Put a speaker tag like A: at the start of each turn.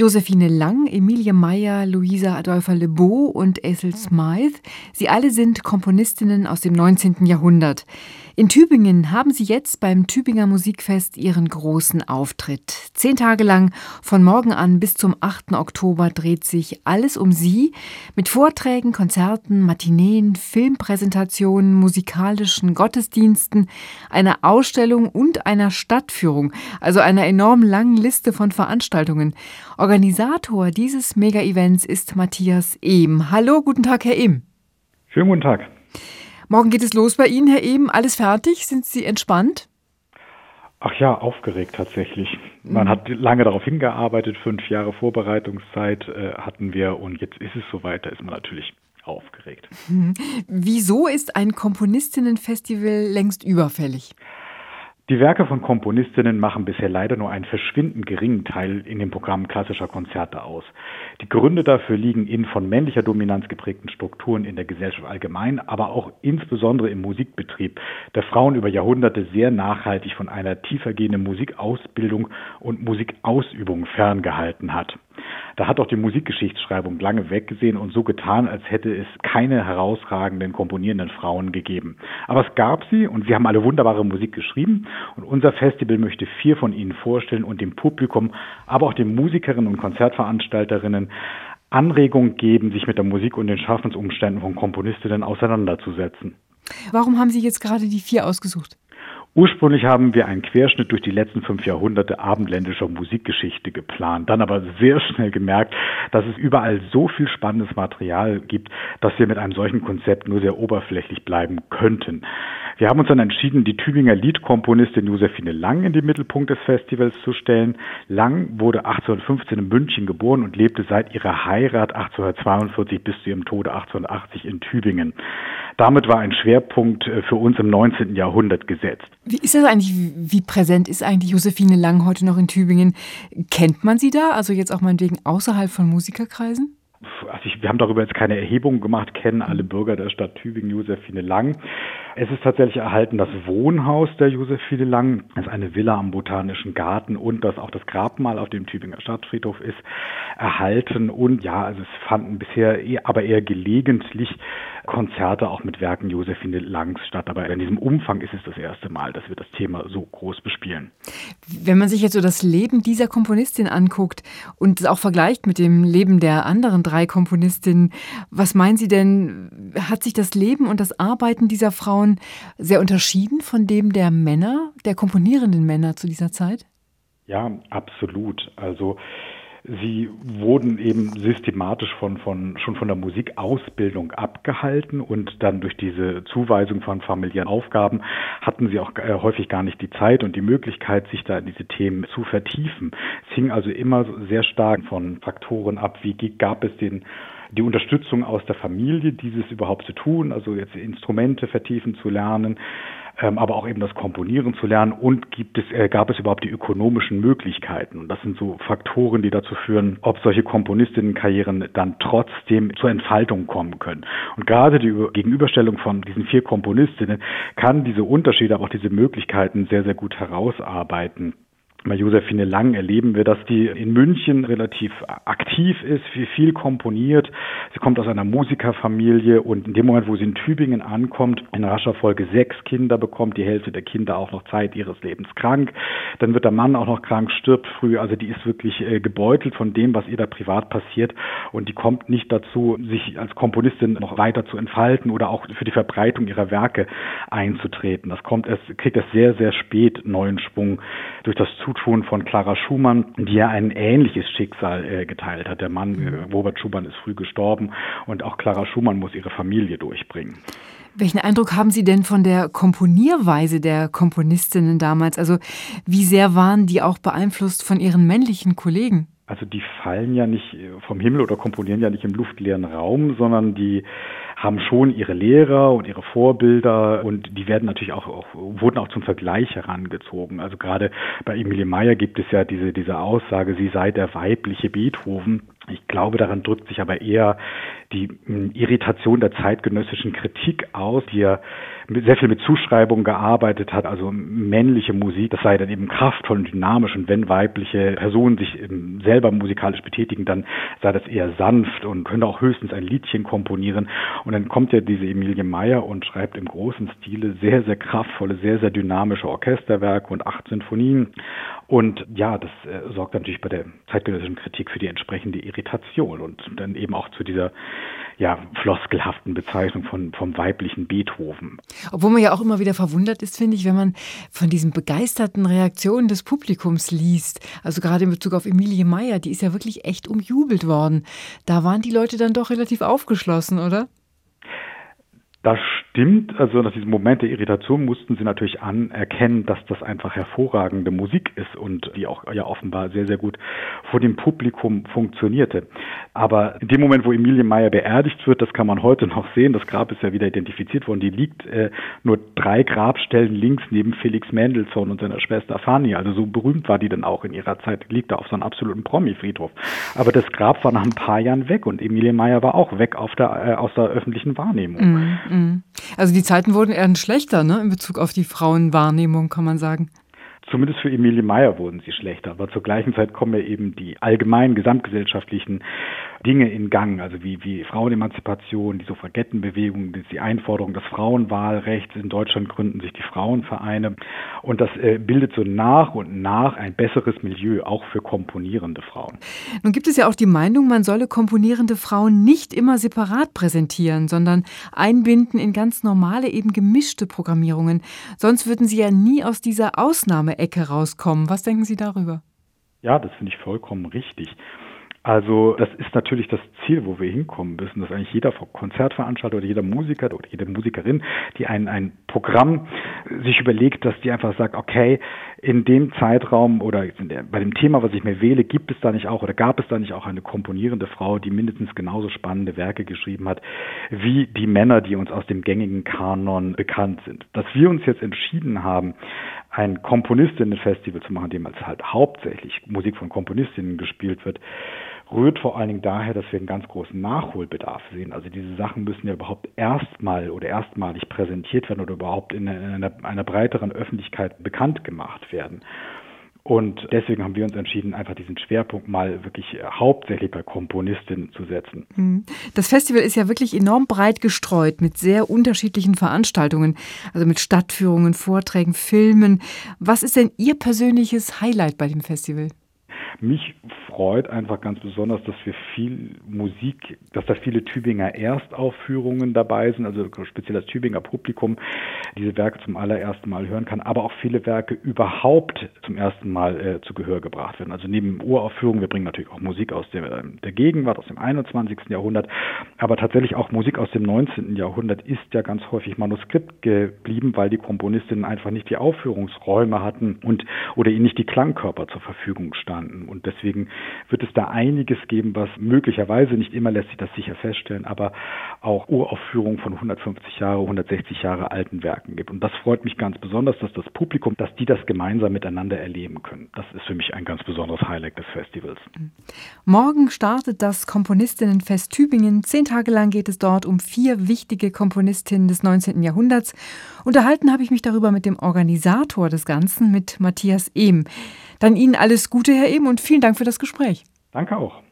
A: Josephine Lang, Emilie Meyer, Luisa Adolpha Lebeau und Ethel Smythe. Sie alle sind Komponistinnen aus dem 19. Jahrhundert. In Tübingen haben sie jetzt beim Tübinger Musikfest ihren großen Auftritt. Zehn Tage lang, von morgen an bis zum 8. Oktober, dreht sich alles um sie mit Vorträgen, Konzerten, Matineen, Filmpräsentationen, musikalischen Gottesdiensten, einer Ausstellung und einer Stadtführung, also einer enorm langen Liste von Veranstaltungen. Organisator dieses Mega-Events ist Matthias Ehm. Hallo, guten Tag, Herr Ehm.
B: Schönen guten Tag.
A: Morgen geht es los bei Ihnen, Herr Ehm. Alles fertig? Sind Sie entspannt?
B: Ach ja, aufgeregt tatsächlich. Man mhm. hat lange darauf hingearbeitet, fünf Jahre Vorbereitungszeit äh, hatten wir und jetzt ist es soweit, da ist man natürlich aufgeregt.
A: Mhm. Wieso ist ein Komponistinnenfestival längst überfällig?
B: Die Werke von Komponistinnen machen bisher leider nur einen verschwindend geringen Teil in dem Programm klassischer Konzerte aus. Die Gründe dafür liegen in von männlicher Dominanz geprägten Strukturen in der Gesellschaft allgemein, aber auch insbesondere im Musikbetrieb, der Frauen über Jahrhunderte sehr nachhaltig von einer tiefergehenden Musikausbildung und Musikausübung ferngehalten hat. Da hat auch die Musikgeschichtsschreibung lange weggesehen und so getan, als hätte es keine herausragenden komponierenden Frauen gegeben. Aber es gab sie und sie haben alle wunderbare Musik geschrieben und unser Festival möchte vier von ihnen vorstellen und dem Publikum, aber auch den Musikerinnen und Konzertveranstalterinnen Anregung geben, sich mit der Musik und den Schaffensumständen von Komponistinnen auseinanderzusetzen.
A: Warum haben Sie jetzt gerade die vier ausgesucht?
B: Ursprünglich haben wir einen Querschnitt durch die letzten fünf Jahrhunderte abendländischer Musikgeschichte geplant, dann aber sehr schnell gemerkt, dass es überall so viel spannendes Material gibt, dass wir mit einem solchen Konzept nur sehr oberflächlich bleiben könnten. Wir haben uns dann entschieden, die Tübinger Liedkomponistin Josephine Lang in den Mittelpunkt des Festivals zu stellen. Lang wurde 1815 in München geboren und lebte seit ihrer Heirat 1842 bis zu ihrem Tode 1880 in Tübingen. Damit war ein Schwerpunkt äh, für uns im 19. Jahrhundert gesetzt.
A: Wie ist das eigentlich, wie präsent ist eigentlich Josephine Lang heute noch in Tübingen? Kennt man sie da, also jetzt auch meinetwegen außerhalb von Musikerkreisen?
B: Also ich, wir haben darüber jetzt keine Erhebung gemacht, kennen alle Bürger der Stadt Tübingen Josephine Lang. Es ist tatsächlich erhalten das Wohnhaus der Josephine Lang, das ist eine Villa am Botanischen Garten und das auch das Grabmal auf dem Tübinger Stadtfriedhof ist erhalten und ja, also es fanden bisher eher, aber eher gelegentlich Konzerte auch mit Werken Josephine Langs statt. Aber in diesem Umfang ist es das erste Mal, dass wir das Thema so groß bespielen.
A: Wenn man sich jetzt so das Leben dieser Komponistin anguckt und es auch vergleicht mit dem Leben der anderen drei Komponistinnen, was meinen Sie denn, hat sich das Leben und das Arbeiten dieser Frauen sehr unterschieden von dem der Männer, der komponierenden Männer zu dieser Zeit?
B: Ja, absolut. Also Sie wurden eben systematisch von, von, schon von der Musikausbildung abgehalten und dann durch diese Zuweisung von familiären Aufgaben hatten sie auch äh, häufig gar nicht die Zeit und die Möglichkeit, sich da in diese Themen zu vertiefen. Es hing also immer sehr stark von Faktoren ab, wie gab es den die Unterstützung aus der Familie, dieses überhaupt zu tun, also jetzt Instrumente vertiefen zu lernen, ähm, aber auch eben das Komponieren zu lernen und gibt es, äh, gab es überhaupt die ökonomischen Möglichkeiten. Und das sind so Faktoren, die dazu führen, ob solche Komponistinnenkarrieren dann trotzdem zur Entfaltung kommen können. Und gerade die Gegenüberstellung von diesen vier Komponistinnen kann diese Unterschiede, aber auch diese Möglichkeiten sehr, sehr gut herausarbeiten. Bei Josephine Lang erleben wir, dass die in München relativ aktiv ist, viel, viel komponiert. Sie kommt aus einer Musikerfamilie und in dem Moment, wo sie in Tübingen ankommt, in rascher Folge sechs Kinder bekommt, die Hälfte der Kinder auch noch Zeit ihres Lebens krank. Dann wird der Mann auch noch krank, stirbt früh. Also die ist wirklich äh, gebeutelt von dem, was ihr da privat passiert und die kommt nicht dazu, sich als Komponistin noch weiter zu entfalten oder auch für die Verbreitung ihrer Werke einzutreten. Das kommt erst, kriegt erst sehr, sehr spät neuen Schwung durch das Zutun von Clara Schumann, die ja ein ähnliches Schicksal äh, geteilt hat. Der Mann, äh, Robert Schumann, ist früh gestorben und auch Clara Schumann muss ihre Familie durchbringen.
A: Welchen Eindruck haben Sie denn von der Komponierweise der Komponistinnen damals? Also wie sehr waren die auch beeinflusst von ihren männlichen Kollegen?
B: Also die fallen ja nicht vom Himmel oder komponieren ja nicht im luftleeren Raum, sondern die haben schon ihre Lehrer und ihre Vorbilder und die werden natürlich auch, auch wurden auch zum Vergleich herangezogen. Also gerade bei Emilie Meyer gibt es ja diese, diese Aussage, sie sei der weibliche Beethoven. Ich glaube, daran drückt sich aber eher die hm, Irritation der zeitgenössischen Kritik aus, die ja sehr viel mit Zuschreibungen gearbeitet hat, also männliche Musik, das sei dann eben kraftvoll und dynamisch und wenn weibliche Personen sich selber musikalisch betätigen, dann sei das eher sanft und könnte auch höchstens ein Liedchen komponieren. Und dann kommt ja diese Emilie Meyer und schreibt im großen Stile sehr, sehr kraftvolle, sehr, sehr dynamische Orchesterwerke und acht Sinfonien. Und ja, das äh, sorgt natürlich bei der zeitgenössischen Kritik für die entsprechende Irritation und dann eben auch zu dieser ja, floskelhaften Bezeichnung von, vom weiblichen Beethoven.
A: Obwohl man ja auch immer wieder verwundert ist, finde ich, wenn man von diesen begeisterten Reaktionen des Publikums liest. Also gerade in Bezug auf Emilie Meyer, die ist ja wirklich echt umjubelt worden. Da waren die Leute dann doch relativ aufgeschlossen, oder?
B: Das stimmt. Also nach diesem Moment der Irritation mussten sie natürlich anerkennen, dass das einfach hervorragende Musik ist und die auch ja offenbar sehr, sehr gut vor dem Publikum funktionierte. Aber in dem Moment, wo Emilie Meyer beerdigt wird, das kann man heute noch sehen, das Grab ist ja wieder identifiziert worden, die liegt äh, nur drei Grabstellen links neben Felix Mendelssohn und seiner Schwester Fanny. Also so berühmt war die dann auch in ihrer Zeit, liegt da auf so einem absoluten Promi-Friedhof. Aber das Grab war nach ein paar Jahren weg und Emilie Meyer war auch weg auf der, äh, aus der öffentlichen Wahrnehmung.
A: Mm, mm. Also die Zeiten wurden eher schlechter, ne, in Bezug auf die Frauenwahrnehmung, kann man sagen.
B: Zumindest für Emilie Meyer wurden sie schlechter, aber zur gleichen Zeit kommen ja eben die allgemeinen gesamtgesellschaftlichen Dinge in Gang, also wie, wie Frauenemanzipation, die Suffragettenbewegung, die Einforderung des Frauenwahlrechts. In Deutschland gründen sich die Frauenvereine und das äh, bildet so nach und nach ein besseres Milieu auch für komponierende Frauen.
A: Nun gibt es ja auch die Meinung, man solle komponierende Frauen nicht immer separat präsentieren, sondern einbinden in ganz normale, eben gemischte Programmierungen. Sonst würden sie ja nie aus dieser Ausnahmeecke rauskommen. Was denken Sie darüber?
B: Ja, das finde ich vollkommen richtig. Also das ist natürlich das Ziel, wo wir hinkommen müssen, dass eigentlich jeder Konzertveranstalter oder jeder Musiker oder jede Musikerin, die ein, ein Programm sich überlegt, dass die einfach sagt, okay, in dem Zeitraum oder bei dem Thema, was ich mir wähle, gibt es da nicht auch oder gab es da nicht auch eine komponierende Frau, die mindestens genauso spannende Werke geschrieben hat, wie die Männer, die uns aus dem gängigen Kanon bekannt sind. Dass wir uns jetzt entschieden haben, ein Komponistinnenfestival zu machen, dem als halt hauptsächlich Musik von Komponistinnen gespielt wird, rührt vor allen Dingen daher, dass wir einen ganz großen Nachholbedarf sehen. Also diese Sachen müssen ja überhaupt erstmal oder erstmalig präsentiert werden oder überhaupt in einer, einer breiteren Öffentlichkeit bekannt gemacht werden. Und deswegen haben wir uns entschieden, einfach diesen Schwerpunkt mal wirklich hauptsächlich bei Komponistinnen zu setzen.
A: Hm. Das Festival ist ja wirklich enorm breit gestreut mit sehr unterschiedlichen Veranstaltungen, also mit Stadtführungen, Vorträgen, Filmen. Was ist denn Ihr persönliches Highlight bei dem Festival?
B: Mich freut einfach ganz besonders, dass wir viel Musik, dass da viele Tübinger Erstaufführungen dabei sind, also speziell das Tübinger Publikum diese Werke zum allerersten Mal hören kann, aber auch viele Werke überhaupt zum ersten Mal äh, zu Gehör gebracht werden. Also neben Uraufführungen, wir bringen natürlich auch Musik aus der, der Gegenwart, aus dem 21. Jahrhundert, aber tatsächlich auch Musik aus dem 19. Jahrhundert ist ja ganz häufig Manuskript geblieben, weil die Komponistinnen einfach nicht die Aufführungsräume hatten und oder ihnen nicht die Klangkörper zur Verfügung standen. Und deswegen wird es da einiges geben, was möglicherweise nicht immer lässt sich das sicher feststellen, aber auch Uraufführungen von 150 Jahre, 160 Jahre alten Werken gibt. Und das freut mich ganz besonders, dass das Publikum, dass die das gemeinsam miteinander erleben können. Das ist für mich ein ganz besonderes Highlight des Festivals.
A: Morgen startet das Komponistinnenfest Tübingen. Zehn Tage lang geht es dort um vier wichtige Komponistinnen des 19. Jahrhunderts. Unterhalten habe ich mich darüber mit dem Organisator des Ganzen, mit Matthias Ehm. Dann Ihnen alles Gute, Herr Ehm, und vielen Dank für das Gespräch.
B: Danke auch.